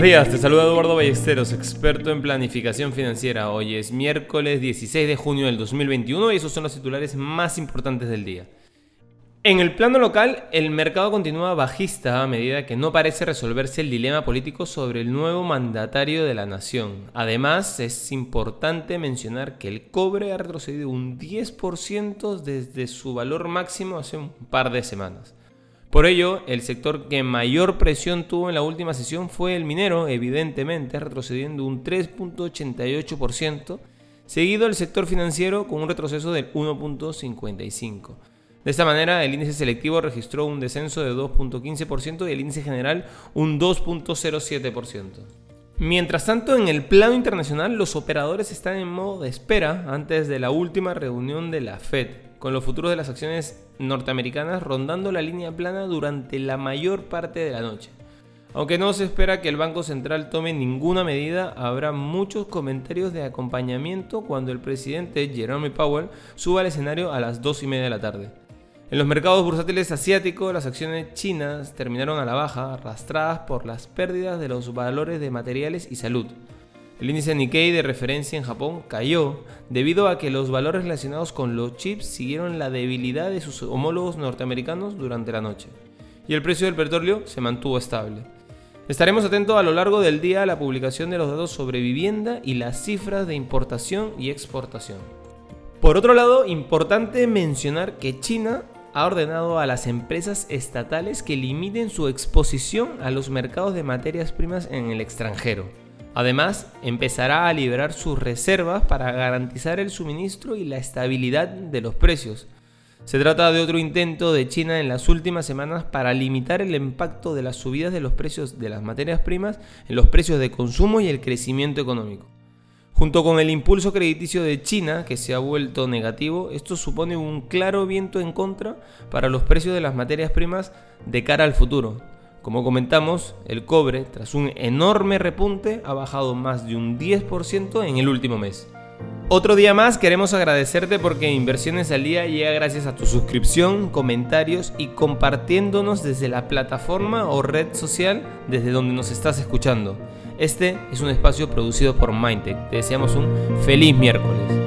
días, te saluda Eduardo Ballesteros, experto en planificación financiera. Hoy es miércoles 16 de junio del 2021 y esos son los titulares más importantes del día. En el plano local, el mercado continúa bajista a medida que no parece resolverse el dilema político sobre el nuevo mandatario de la nación. Además, es importante mencionar que el cobre ha retrocedido un 10% desde su valor máximo hace un par de semanas. Por ello, el sector que mayor presión tuvo en la última sesión fue el minero, evidentemente retrocediendo un 3.88%, seguido el sector financiero con un retroceso del 1.55%. De esta manera, el índice selectivo registró un descenso de 2.15% y el índice general un 2.07%. Mientras tanto, en el plano internacional, los operadores están en modo de espera antes de la última reunión de la Fed, con los futuros de las acciones norteamericanas rondando la línea plana durante la mayor parte de la noche. Aunque no se espera que el Banco Central tome ninguna medida, habrá muchos comentarios de acompañamiento cuando el presidente Jerome Powell suba al escenario a las 2 y media de la tarde. En los mercados bursátiles asiáticos, las acciones chinas terminaron a la baja, arrastradas por las pérdidas de los valores de materiales y salud. El índice Nikkei de referencia en Japón cayó debido a que los valores relacionados con los chips siguieron la debilidad de sus homólogos norteamericanos durante la noche. Y el precio del petróleo se mantuvo estable. Estaremos atentos a lo largo del día a la publicación de los datos sobre vivienda y las cifras de importación y exportación. Por otro lado, importante mencionar que China ha ordenado a las empresas estatales que limiten su exposición a los mercados de materias primas en el extranjero. Además, empezará a liberar sus reservas para garantizar el suministro y la estabilidad de los precios. Se trata de otro intento de China en las últimas semanas para limitar el impacto de las subidas de los precios de las materias primas en los precios de consumo y el crecimiento económico. Junto con el impulso crediticio de China, que se ha vuelto negativo, esto supone un claro viento en contra para los precios de las materias primas de cara al futuro, como comentamos, el cobre, tras un enorme repunte, ha bajado más de un 10% en el último mes. Otro día más queremos agradecerte porque Inversiones al Día llega gracias a tu suscripción, comentarios y compartiéndonos desde la plataforma o red social desde donde nos estás escuchando. Este es un espacio producido por Mindtech. Te deseamos un feliz miércoles.